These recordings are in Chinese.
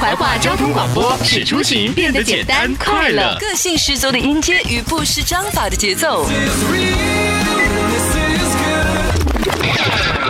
怀化交通广播使出行变得简单快乐。个性十足的音阶与不失章法的节奏，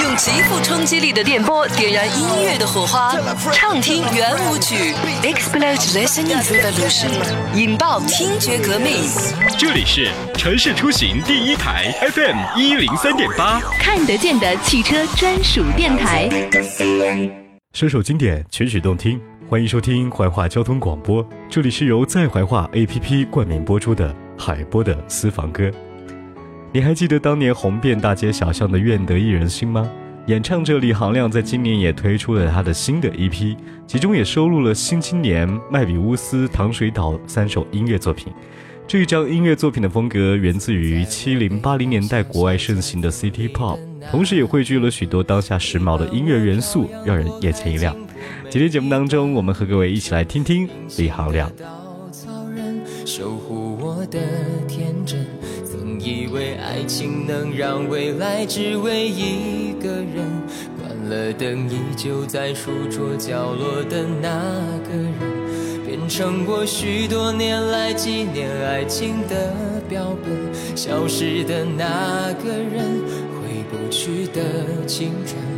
用极富冲击力的电波点燃音乐的火花，畅听圆舞曲，Explode Listening Revolution，引爆听觉革命。这里是城市出行第一台 FM 一零三点八，看得见的汽车专属电台。首首经典，曲曲动听，欢迎收听怀化交通广播。这里是由在怀化 APP 冠名播出的海波的私房歌。你还记得当年红遍大街小巷的《愿得一人心》吗？演唱者李行亮在今年也推出了他的新的 EP，其中也收录了《新青年》《麦比乌斯》《糖水岛》三首音乐作品。这一张音乐作品的风格源自于七零八零年代国外盛行的 City Pop，同时也汇聚了许多当下时髦的音乐元素，让人眼前一亮。今天节目当中，我们和各位一起来听听李行亮。稻草人守护我的天真，曾以为爱情能让未来只为一个人。关了灯，依旧在书桌角落的那个人，变成我许多年来纪念爱情的标本。消失的那个人，回不去的青春。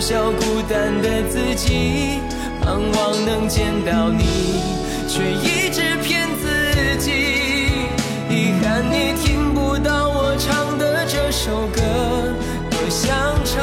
嘲笑孤单的自己，盼望能见到你，却一直骗自己。遗憾你听不到我唱的这首歌，多想唱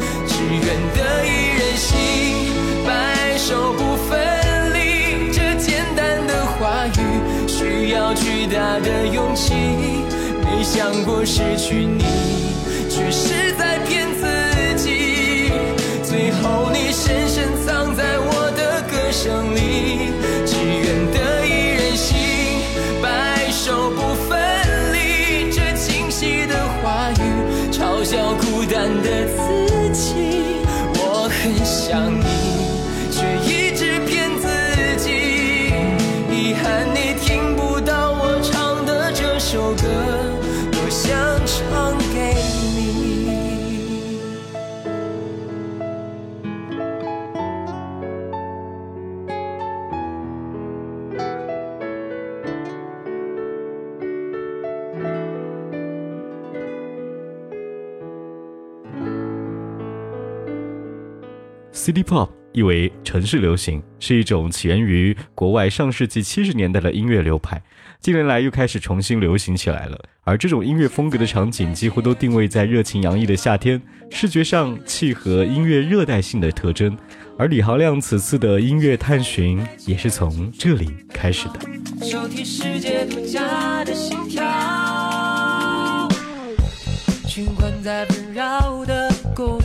的勇气。没想过失去你，却是在 City Pop 意为城市流行，是一种起源于国外上世纪七十年代的音乐流派，近年来又开始重新流行起来了。而这种音乐风格的场景几乎都定位在热情洋溢的夏天，视觉上契合音乐热带性的特征。而李行亮此次的音乐探寻也是从这里开始的。收听世界独家的心跳，循环在纷扰的公，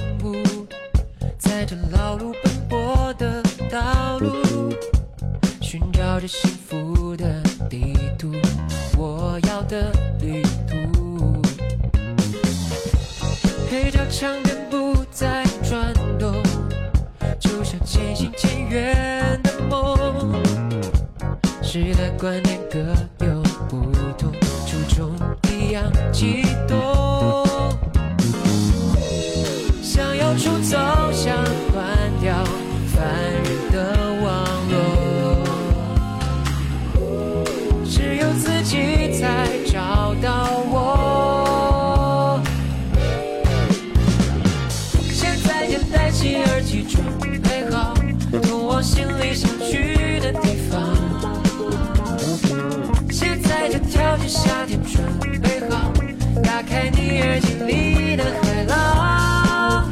在这劳碌奔波的道路，寻找着幸福的地图，我要的旅途。黑胶唱片不再转动，就像渐行渐远的梦。时代观念你耳机里的海浪，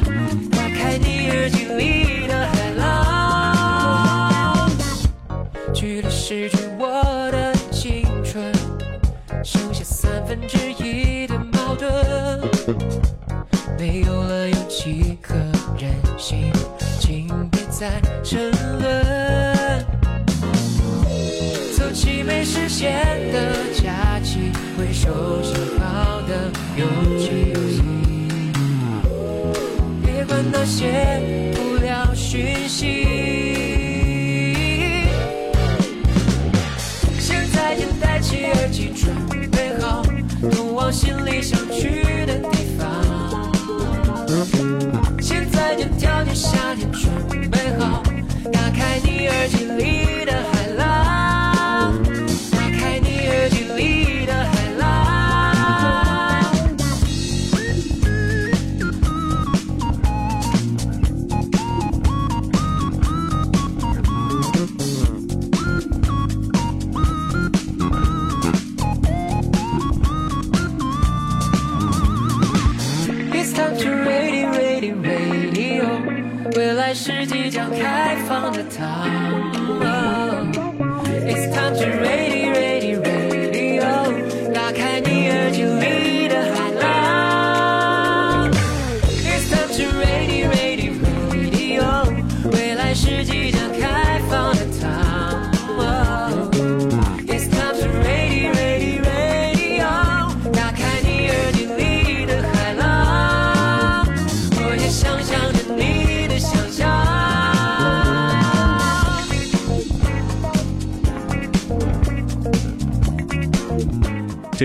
打开你耳机里的海浪，距离失去我的青春，剩下三分之一的矛盾，没有了勇气和韧性，请别再沉沦。走起没实现的假期，回收些。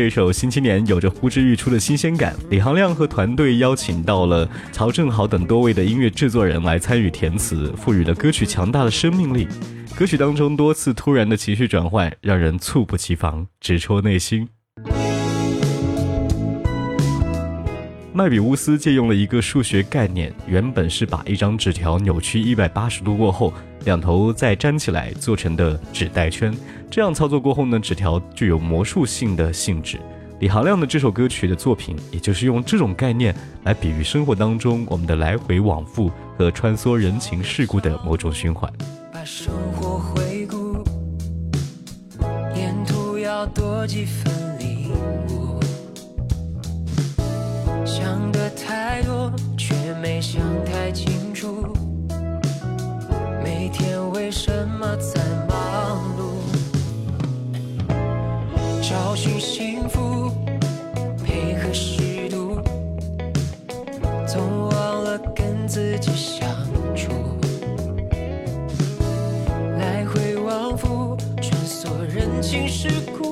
这首《新青年》有着呼之欲出的新鲜感。李行亮和团队邀请到了曹正豪等多位的音乐制作人来参与填词，赋予了歌曲强大的生命力。歌曲当中多次突然的情绪转换，让人猝不及防，直戳内心。麦比乌斯借用了一个数学概念，原本是把一张纸条扭曲一百八十度过后，两头再粘起来做成的纸带圈。这样操作过后呢，纸条具有魔术性的性质。李行亮的这首歌曲的作品，也就是用这种概念来比喻生活当中我们的来回往复和穿梭人情世故的某种循环。把生活回顾，沿途要多几分没想太清楚。每天为什么在忙碌？找寻幸福，配合适度，总忘了跟自己相处。来回往复，穿梭人情世故，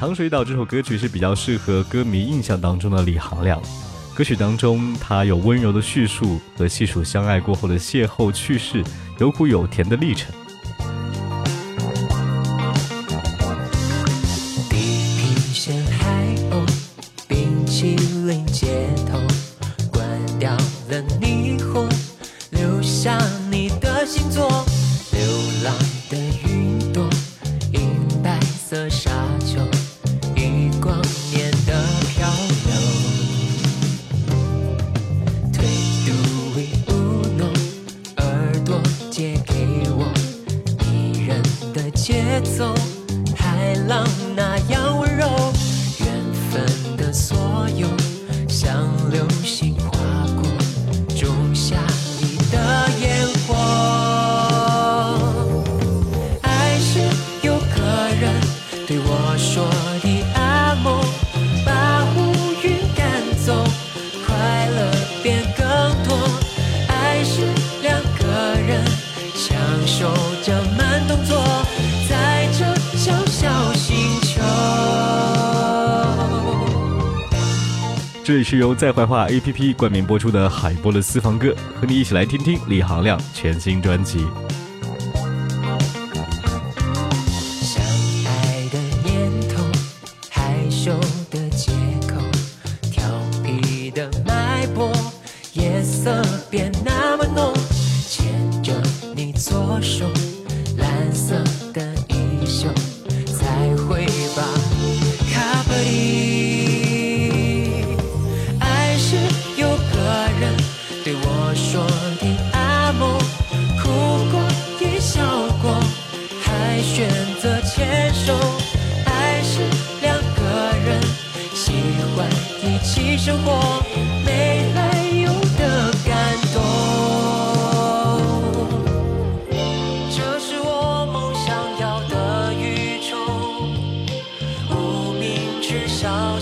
糖水岛这首歌曲是比较适合歌迷印象当中的李行亮。歌曲当中他有温柔的叙述和细数相爱过后的邂逅趣事有苦有甜的历程。节奏，海浪那样温柔，缘分这里是由在怀化 app 冠名播出的海波的私房歌和你一起来听听李行亮全新专辑。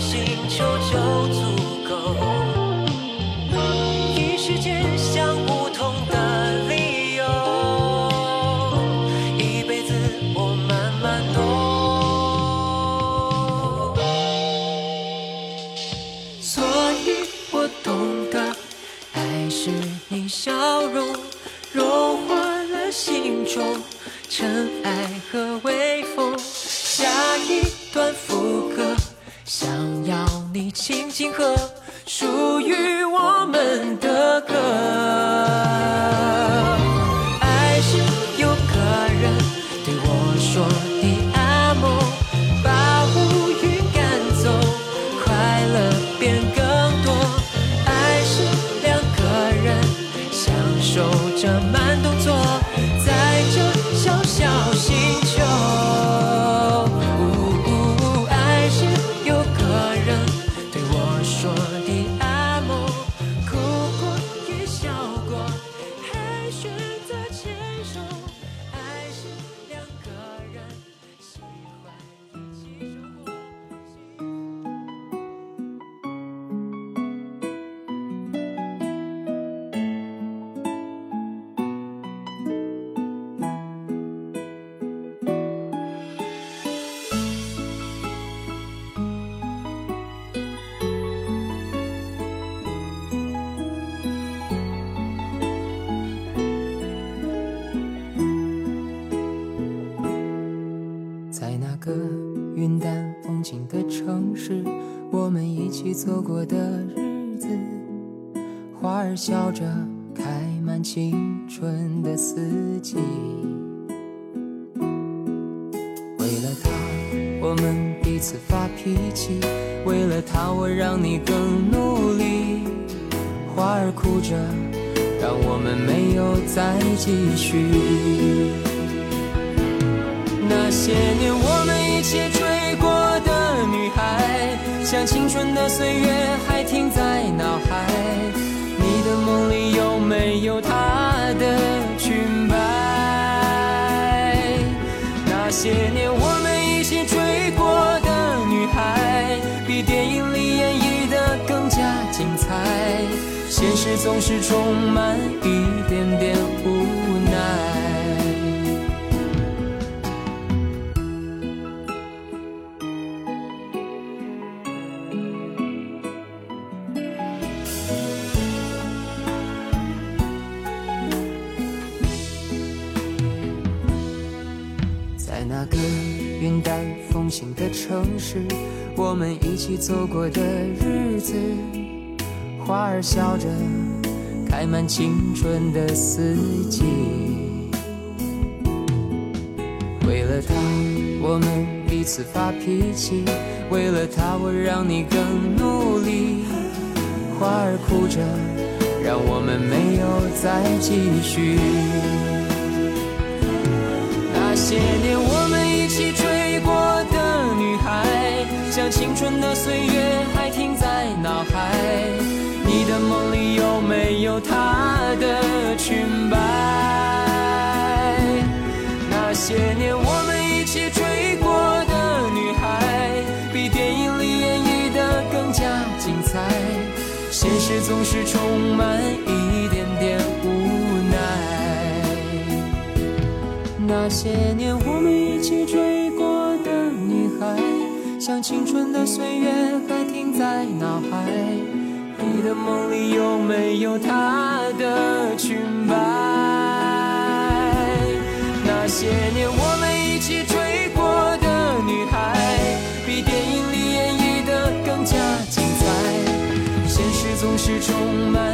星球走过的日子，花儿笑着开满青春的四季。为了他，我们彼此发脾气；为了他，我让你更努力。花儿哭着，让我们没有再继续。像青春的岁月还停在脑海。你的梦里有没有她的裙摆？那些年我们一起追过的女孩，比电影里演绎的更加精彩。现实总是充满一点点城市，我们一起走过的日子，花儿笑着开满青春的四季。为了他，我们彼此发脾气；为了他，我让你更努力。花儿哭着，让我们没有再继续。那些年我们孩，像青春的岁月还停在脑海。你的梦里有没有她的裙摆？那些年我们一起追过的女孩，比电影里演绎的更加精彩。现实总是充满一点点无奈。那些年我们一起追过，像青春的岁月还停在脑海。你的梦里有没有她的裙摆？那些年我们一起追过的女孩，比电影里演绎的更加精彩。现实总是充满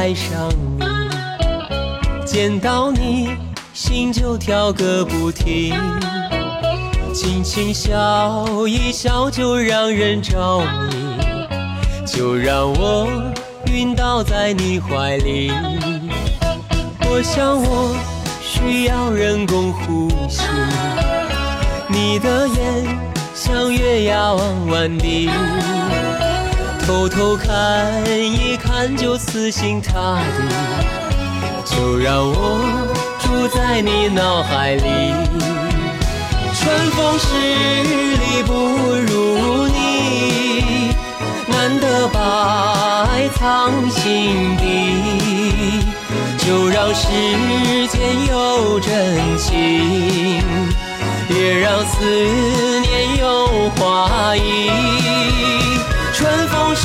爱上你，见到你心就跳个不停，轻轻笑一笑就让人着迷，就让我晕倒在你怀里。我想我需要人工呼吸。你的眼像月牙弯弯的，偷偷看一看就死心塌地，就让我住在你脑海里。春风十里不如你，难得把爱藏心底，就让时间有真情，也让思念有花意。春风十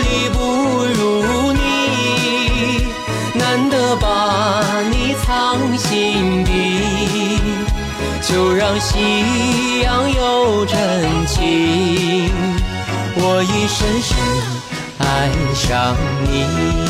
里不如你，难得把你藏心底。就让夕阳有真情，我已深深爱上你。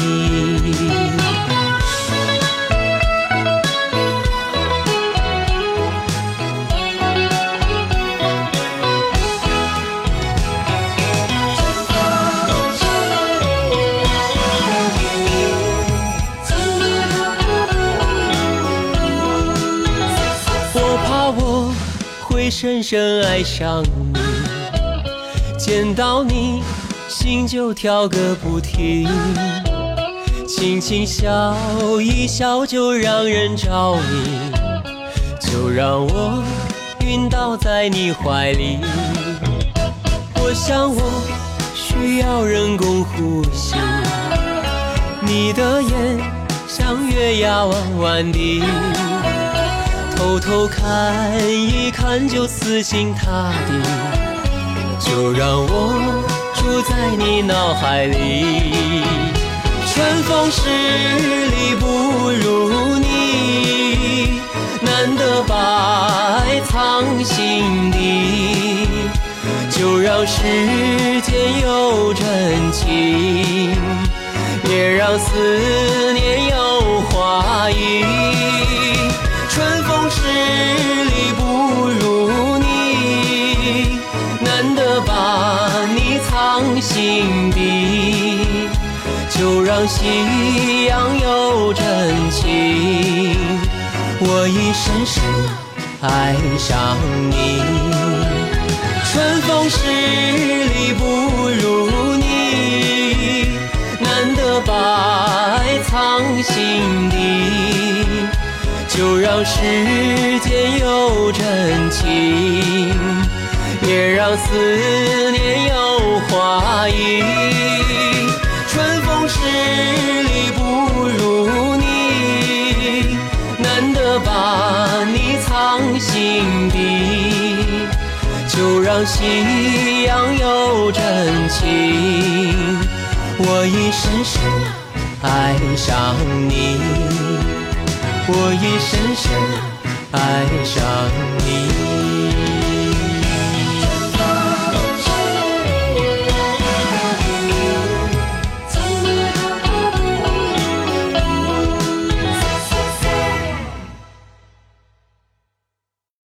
深深爱上你，见到你心就跳个不停，轻轻笑一笑就让人着迷，就让我晕倒在你怀里。我想我需要人工呼吸，你的眼像月牙弯弯的。偷偷看一看就死心塌地，就让我住在你脑海里。春风十里不如你，难得把爱藏心底，就让时间有真情，也让思念有花意。十里不如你，难得把你藏心底，就让夕阳有真情，我已深深爱上你。春风十里不如你，难得把爱藏心底。让时间有真情，也让思念有花意。春风十里不如你，难得把你藏心底。就让夕阳有真情，我已深深爱上你。我已深深爱上你。